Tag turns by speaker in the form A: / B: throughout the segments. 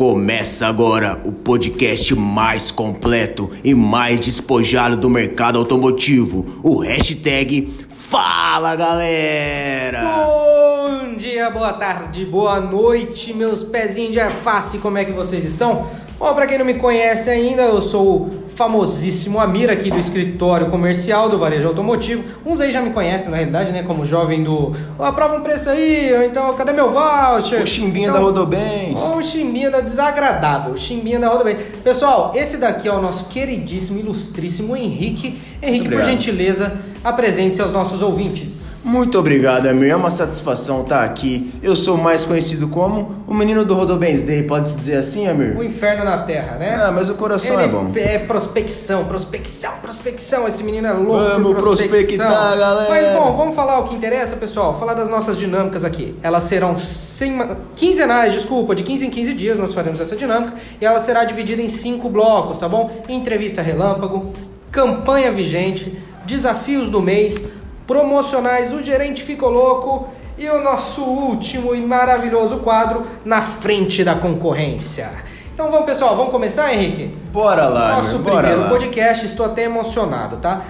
A: Começa agora o podcast mais completo e mais despojado do mercado automotivo. O hashtag Fala Galera!
B: Dia, boa tarde, boa noite, meus pezinhos de alface, como é que vocês estão? Bom, pra quem não me conhece ainda, eu sou o famosíssimo Amir aqui do escritório comercial do Varejo Automotivo. Uns aí já me conhecem, na realidade, né, como jovem do oh, aprova um preço aí, ou então cadê meu voucher?
A: O chimbinha
B: então,
A: da Rodobens.
B: O chimbinha da desagradável, o chimbinha da Rodobens. Pessoal, esse daqui é o nosso queridíssimo, ilustríssimo Henrique. Henrique, por gentileza, apresente-se aos nossos ouvintes.
A: Muito obrigado, Amir. É uma satisfação estar aqui. Eu sou mais conhecido como o menino do Rodobens Day, pode-se dizer assim,
B: O
A: Amir?
B: inferno na terra, né?
A: Ah, mas o coração
B: Ele
A: é bom.
B: É prospecção, prospecção, prospecção. Esse menino é louco.
A: Vamos prospectar, galera.
B: Mas bom, vamos falar o que interessa, pessoal. Falar das nossas dinâmicas aqui. Elas serão sema- quinzenais, desculpa, de 15 em 15 dias nós faremos essa dinâmica. E ela será dividida em cinco blocos, tá bom? Entrevista relâmpago, campanha vigente, desafios do mês, promocionais, o gerente ficou louco. E o nosso último e maravilhoso quadro, na frente da concorrência. Então vamos, pessoal, vamos começar, Henrique?
A: Bora lá,
B: Nosso
A: Amir, bora
B: primeiro
A: lá.
B: podcast, estou até emocionado, tá?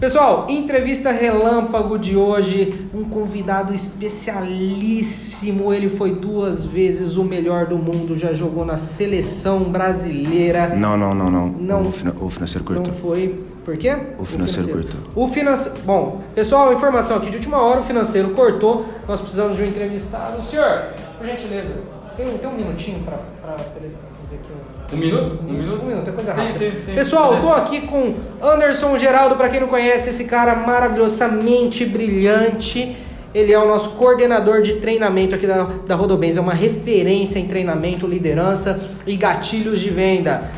B: Pessoal, entrevista relâmpago de hoje, um convidado especialíssimo. Ele foi duas vezes o melhor do mundo, já jogou na seleção brasileira.
A: Não, não, não, não.
B: Não.
A: O financeiro cortou.
B: Não foi. Por quê?
A: O financeiro cortou.
B: O financeiro. Bom, pessoal, informação aqui de última hora: o financeiro cortou. Nós precisamos de um entrevistado. Senhor, por gentileza, tem, tem um minutinho para fazer aqui um.
C: Um minuto? Um minuto?
B: Um minuto, é coisa
C: Tem,
B: rápida.
C: tem, tem.
B: Pessoal, eu tô
C: Beleza.
B: aqui com Anderson Geraldo, pra quem não conhece, esse cara maravilhoso, essa mente brilhante. Ele é o nosso coordenador de treinamento aqui da, da Rodobens, é uma referência em treinamento, liderança e gatilhos de venda.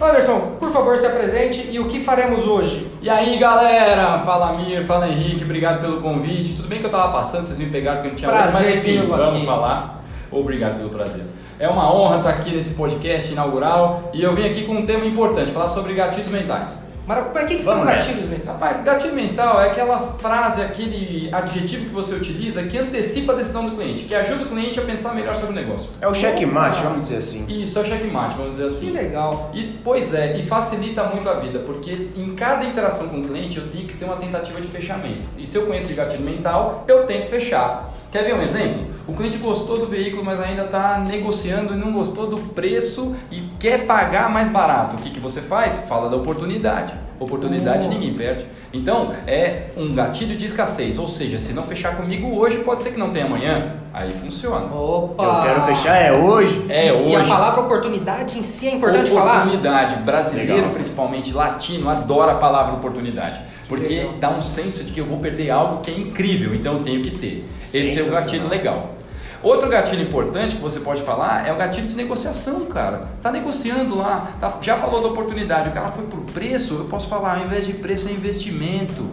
B: Anderson, por favor, se apresente e o que faremos hoje?
C: E aí galera, fala Mir, fala Henrique, obrigado pelo convite. Tudo bem que eu tava passando, vocês me pegaram porque não tinha
B: Prazer
C: mas enfim, vamos
B: aqui.
C: falar. Obrigado pelo prazer. É uma honra estar aqui nesse podcast inaugural e eu vim aqui com um tema importante, falar sobre gatilhos mentais.
B: Mas o que, que são gatilhos mentais?
C: Rapaz, gatilho mental é aquela frase, aquele adjetivo que você utiliza que antecipa a decisão do cliente, que ajuda o cliente a pensar melhor sobre o negócio.
A: É o checkmate, vamos dizer assim.
C: Isso é o checkmate, vamos dizer
B: Que
C: assim.
B: legal.
C: E, pois é, e facilita muito a vida, porque em cada interação com o cliente eu tenho que ter uma tentativa de fechamento. E se eu conheço de gatilho mental, eu tento fechar. Quer ver um exemplo? O cliente gostou do veículo, mas ainda está negociando e não gostou do preço e quer pagar mais barato. O que, que você faz? Fala da oportunidade. Oportunidade
B: Oh.
C: ninguém perde. Então, é um gatilho de escassez. Ou seja, se não fechar comigo hoje, pode ser que não tenha amanhã. Aí funciona.
B: Opa!
A: Eu quero fechar é hoje.
C: É
B: e,
C: hoje.
B: E a palavra oportunidade em si é importante falar?
C: oportunidade. Brasileiro,
A: Legal.
C: principalmente latino, adora a palavra oportunidade. Porque
B: legal.
C: dá um senso de que eu vou perder algo que é incrível, então eu tenho que ter. Esse é o gatilho legal. Outro gatilho importante que você pode falar é o gatilho de negociação, cara. Tá negociando lá, tá- já falou da oportunidade, o cara foi por preço, eu posso falar, ao invés de preço é investimento.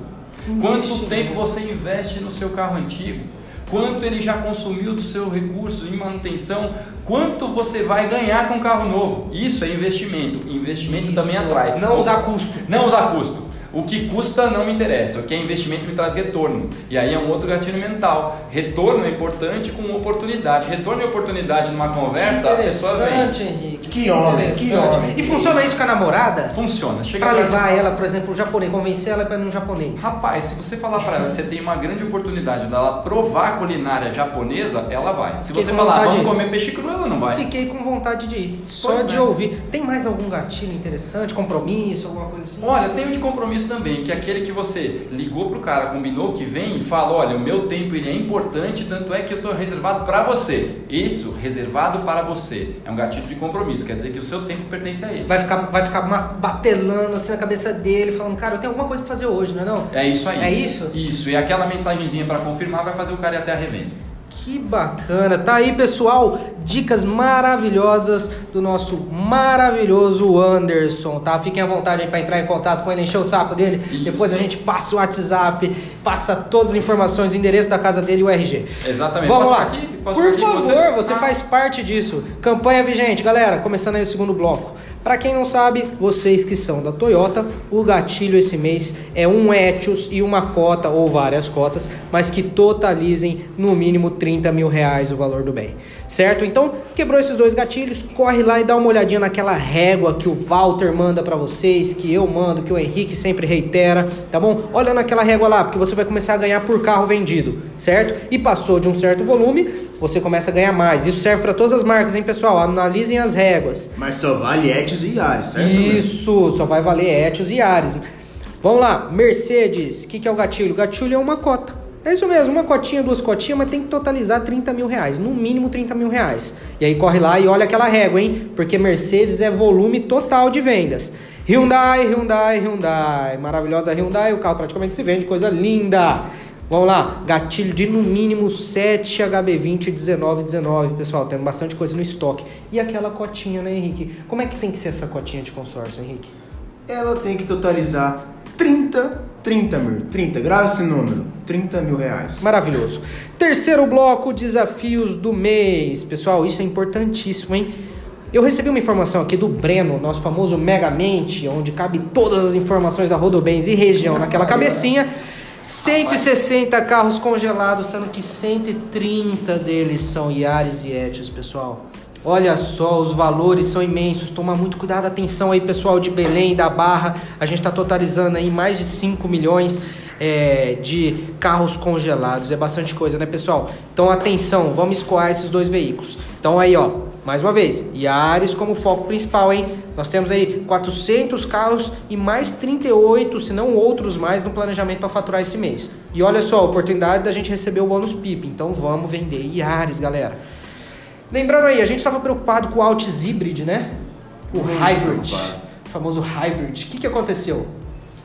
C: Quanto tempo você investe no seu carro antigo? Quanto ele já consumiu do seu recurso em manutenção? Quanto você vai ganhar com um carro novo? Isso é investimento. Investimento
B: Isso.
C: também atrai.
B: Não usar custo.
C: Não usar custo. O que custa não me interessa, o que é investimento me traz retorno. E aí é um outro gatilho mental. Retorno é importante com oportunidade. Retorno e oportunidade numa conversa.
B: Interessante, Henrique.
A: Que homem, que homem.
B: E funciona isso com a namorada?
C: Funciona. Chega
B: Pra levar ela, por exemplo, o japonês, convencer ela para ir no japonês.
C: Rapaz, se você falar pra ela que você tem uma grande oportunidade dela provar a culinária japonesa, ela vai. Se
B: Fiquei
C: você
B: com
C: falar,
B: vontade
C: vamos
B: de-
C: comer peixe cru, ela não vai.
B: Fiquei com vontade de ir, só
C: Pois
B: de
C: é.
B: ouvir. Tem mais algum gatilho interessante? Compromisso, alguma coisa assim?
C: Olha, tem um de compromisso também, que é aquele que você ligou pro cara, combinou que vem e fala, olha, o meu tempo ele é importante, tanto é que eu tô reservado para você. Isso, reservado para você. É um gatilho de compromisso, quer dizer que o seu tempo pertence a ele.
B: Vai ficar, vai ficar batelando assim na cabeça dele, falando, cara, eu tenho alguma coisa pra fazer hoje, não é não?
C: É isso aí.
B: É isso?
C: Isso, e aquela mensagenzinha para confirmar vai fazer o cara ir até a revenda.
B: Que bacana. Tá aí, pessoal, dicas maravilhosas do nosso maravilhoso Anderson, tá? Fiquem à vontade aí para entrar em contato com ele, encher o saco dele.
C: Isso.
B: Depois a gente passa o WhatsApp, passa todas as informações, o endereço da casa dele e o RG.
C: Exatamente.
B: Vamos
C: Posso
B: lá. Por favor, você
C: Ah.
B: faz parte disso. Campanha vigente, galera. Começando aí o segundo bloco. Para quem não sabe, vocês que são da Toyota, o gatilho esse mês é um Etios e uma cota ou várias cotas, mas que totalizem no mínimo 30 mil reais o valor do bem, certo? Então, quebrou esses dois gatilhos, corre lá e dá uma olhadinha naquela régua que o Walter manda para vocês, que eu mando, que o Henrique sempre reitera, tá bom? Olha naquela régua lá, porque você vai começar a ganhar por carro vendido, certo? E passou de um certo volume, você começa a ganhar mais. Isso serve para todas as marcas, hein, pessoal? Analisem as réguas.
A: Mas só vale Etios e Yaris, certo?
B: Isso, só vai valer Etios e Yaris. Vamos lá, Mercedes, o que, que é o gatilho? O gatilho é uma cota. É isso mesmo, uma cotinha, duas cotinhas, mas tem que totalizar 30 mil reais, no mínimo 30 mil reais. E aí corre lá e olha aquela régua, hein? Porque Mercedes é volume total de vendas. Hyundai, Hyundai, Hyundai. Maravilhosa Hyundai, o carro praticamente se vende, coisa linda. Vamos lá, gatilho de no mínimo 7 HB20 1919, pessoal, tem bastante coisa no estoque. E aquela cotinha, né, Henrique? Como é que tem que ser essa cotinha de consórcio, Henrique?
A: Ela tem que totalizar 30, 30 mil, 30, grave esse número, 30 mil reais.
B: Maravilhoso. Terceiro bloco, desafios do mês. Pessoal, isso é importantíssimo, hein? Eu recebi uma informação aqui do Breno, nosso famoso Megamente, onde cabe todas as informações da Rodobens e região naquela cabecinha. 160 carros congelados, sendo que 130 deles são Yaris e Etios, pessoal. Olha só, os valores são imensos. Toma muito cuidado, atenção aí, pessoal de Belém, da Barra. A gente está totalizando aí mais de 5 milhões é, de carros congelados. É bastante coisa, né, pessoal? Então, atenção, vamos escoar esses dois veículos. Então, aí, ó, mais uma vez, Yaris como foco principal, hein? Nós temos aí 400 carros e mais 38, se não outros mais, no planejamento para faturar esse mês. E olha só, oportunidade da gente receber o bônus PIP. Então, vamos vender Yaris, galera. Lembrando aí, a gente estava preocupado com o Altis Hybrid, né? O
A: Muito
B: Hybrid. O famoso Hybrid. O que, que aconteceu?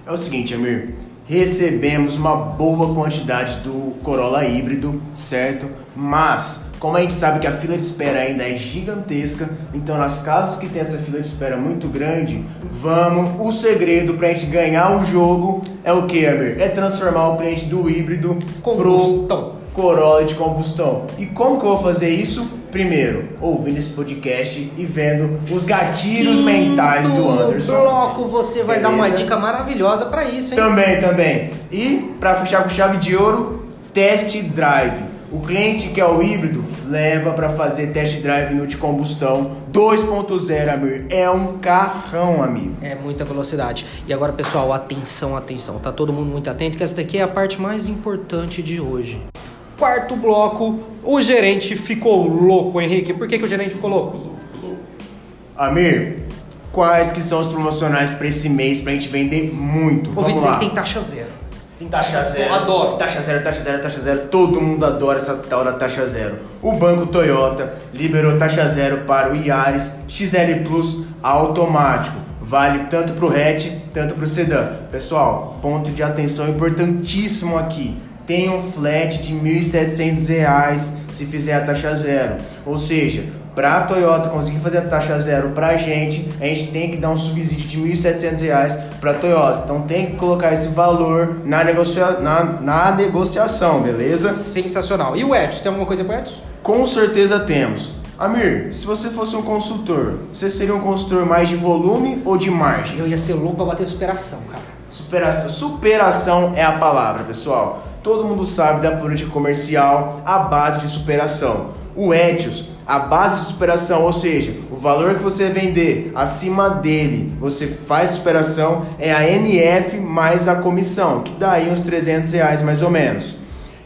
A: É o seguinte, Amir. Recebemos uma boa quantidade do Corolla híbrido, certo? Mas, como a gente sabe que a fila de espera ainda é gigantesca, então nas casas que tem essa fila de espera muito grande, vamos. O segredo pra gente ganhar o jogo é o que, Amir? É transformar o cliente do híbrido
B: Combustão.
A: pro Corolla de combustão. E como que eu vou fazer isso? Primeiro, ouvindo esse podcast e vendo os gatilhos
B: Quinto
A: mentais do Anderson.
B: bloco, você vai dar uma
A: Beleza?
B: dica maravilhosa para isso, hein?
A: Também, também. E para fechar com chave de ouro, test drive. O cliente que é o híbrido leva para fazer test drive no de combustão 2.0, amigo. É um carrão, amigo.
B: É muita velocidade. E agora, pessoal, atenção, atenção. Tá todo mundo muito atento que essa daqui é a parte mais importante de hoje. Quarto bloco, o gerente ficou louco, Henrique. Por que, que o gerente ficou louco?
A: Amir, quais que são os promocionais para esse mês pra gente vender muito?
B: Ouvi
A: Vamos
B: dizer
A: lá.
B: que tem taxa zero.
A: Tem taxa zero.
B: Eu adoro.
A: Taxa zero, taxa zero, taxa zero. Todo mundo adora essa tal da taxa zero. O Banco Toyota liberou taxa zero para o Yaris XL Plus automático. Vale tanto para o hatch, tanto para o sedã. Pessoal, ponto de atenção importantíssimo aqui. Tem um flat de 1.700 reais se fizer a taxa zero. Ou seja, para a Toyota conseguir fazer a taxa zero para a gente, a gente tem que dar um subsídio de 1.700 reais para a Toyota. Então tem que colocar esse valor na, negocia na, na negociação, beleza?
B: Sensacional. E o Etios? Tem alguma coisa pro Etios?
A: Com certeza temos. Amir, se você fosse um consultor, você seria um consultor mais de volume ou de margem?
B: Eu ia ser louco pra bater superação, cara.
A: Superação. Superação é a palavra, pessoal. Todo mundo sabe da política comercial, a base de superação. O Etios, a base de superação, ou seja, o valor que você vender acima dele, você faz superação, é a NF mais a comissão, que dá aí uns 300 reais mais ou menos.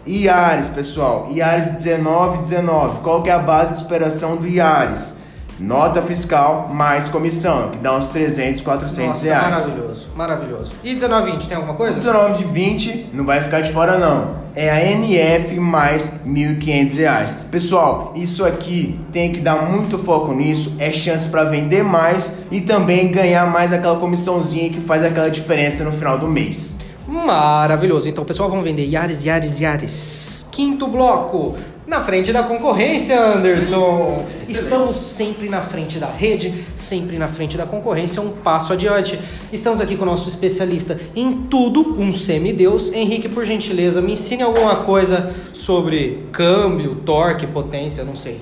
A: Iares, pessoal, Iares 1919. Qual que é a base de superação do Iares? Nota fiscal mais comissão, que dá uns 300, 400
B: Nossa,
A: reais.
B: maravilhoso, maravilhoso. E 1920, tem alguma coisa?
A: 19 de 20 não vai ficar de fora não. É a NF mais 1.500 reais. Pessoal, isso aqui tem que dar muito foco nisso. É chance para vender mais e também ganhar mais aquela comissãozinha que faz aquela diferença no final do mês.
B: Maravilhoso. Então, pessoal, vamos vender Yaris, Yaris, Yaris. Quinto bloco. Na frente da concorrência, Anderson. Estamos sempre na frente da rede, sempre na frente da concorrência, um passo adiante. Estamos aqui com o nosso especialista em tudo, um semideus. Henrique, por gentileza, me ensine alguma coisa sobre câmbio, torque, potência, não sei.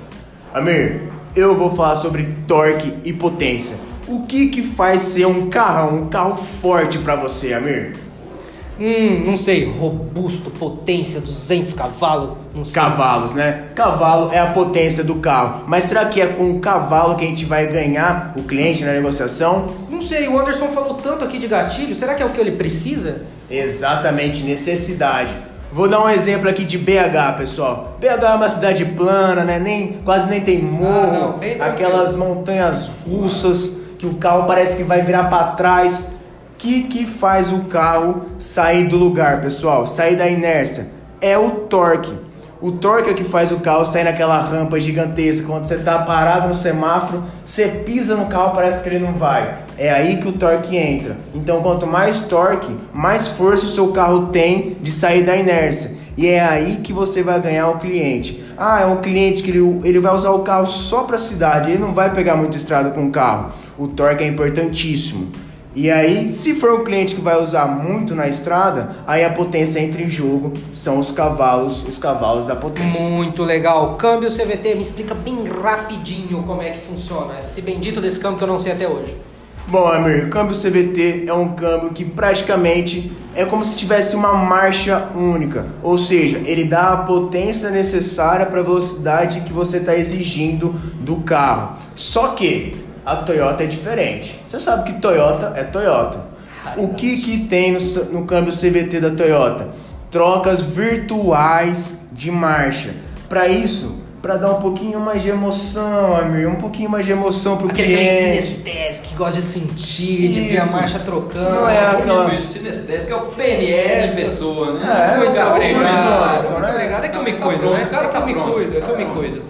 A: Amir, eu vou falar sobre torque e potência. O que que faz ser um carrão, um carro forte pra você, Amir?
B: Hum, não sei, robusto, potência, 200 cavalos, não sei.
A: Cavalos, né? Cavalo é a potência do carro. Mas será que é com o cavalo que a gente vai ganhar o cliente na negociação?
B: Não sei, o Anderson falou tanto aqui de gatilho, será que é o que ele precisa?
A: Exatamente, necessidade. Vou dar um exemplo aqui de BH, pessoal. BH é uma cidade plana, né? Nem, quase nem tem morro,
B: Ah, não,
A: aquelas montanhas russas que o carro parece que vai virar para trás. O que, que faz o carro sair do lugar, pessoal? Sair da inércia? É o torque. O torque é que faz o carro sair naquela rampa gigantesca. Quando você tá parado no semáforo, você pisa no carro, parece que ele não vai. É aí que o torque entra. Então, quanto mais torque, mais força o seu carro tem de sair da inércia. E é aí que você vai ganhar o cliente. Ah, é um cliente que ele, ele vai usar o carro só para a cidade, ele não vai pegar muita estrada com o carro. O torque é importantíssimo. E aí, se for um cliente que vai usar muito na estrada, aí a potência entra em jogo, são os cavalos, os cavalos da potência.
B: Muito legal. Câmbio CVT, me explica bem rapidinho como é que funciona. Esse bendito desse câmbio que eu não sei até hoje.
A: Bom, Amir, o câmbio CVT é um câmbio que praticamente é como se tivesse uma marcha única, ou seja, ele dá a potência necessária para a velocidade que você está exigindo do carro. Só que a Toyota é diferente. Você sabe que Toyota é Toyota. O que que tem no, no câmbio CVT da Toyota? Trocas virtuais de marcha. Para isso, para dar um pouquinho mais de emoção, Amir, um pouquinho mais de emoção pro
B: Aquele gente
A: cliente.
B: sinestésico que gosta de sentir, de ver a
A: Isso.
B: marcha trocando.
A: Não é aquela-
C: isso, sinestésico é o PNL em pessoa, né?
A: É,
B: Muito
A: é o
B: obrigado,
A: curso do-
B: muito
A: né?
B: obrigado. É que eu me
C: Tá
B: cuido, né?
C: o cara
B: É que
C: tá
B: eu me
C: pronto.
B: cuido, é que eu me
C: Tá
B: cuido.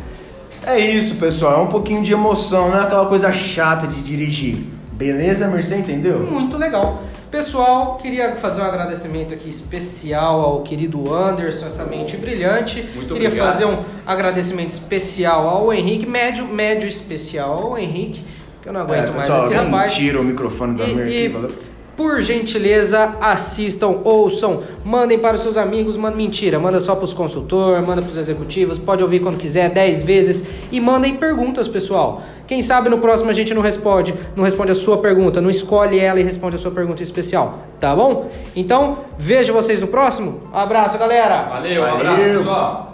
A: É isso, pessoal. É um pouquinho de emoção, não é aquela coisa chata de dirigir. Beleza, Amir? Você entendeu?
B: Muito legal. Pessoal, queria fazer um agradecimento aqui especial ao querido Anderson, essa mente brilhante.
C: Muito
B: queria
C: obrigado.
B: fazer um agradecimento especial ao Henrique, médio, médio especial ao Henrique, que eu não aguento
A: É,
B: mais
A: pessoal,
B: esse
A: alguém
B: rapaz.
A: tira o microfone do
B: E-
A: Amir
B: e-
A: valeu?
B: Por gentileza, assistam, ouçam, mandem para os seus amigos, manda mentira, manda só para os consultores, manda para os executivos, pode ouvir quando quiser, 10 vezes e mandem perguntas, pessoal. Quem sabe no próximo a gente não responde, não responde a sua pergunta, não escolhe ela e responde a sua pergunta especial, tá bom? Então, vejo vocês no próximo. Abraço, galera.
C: Valeu, um abraço,
A: Valeu.
C: pessoal.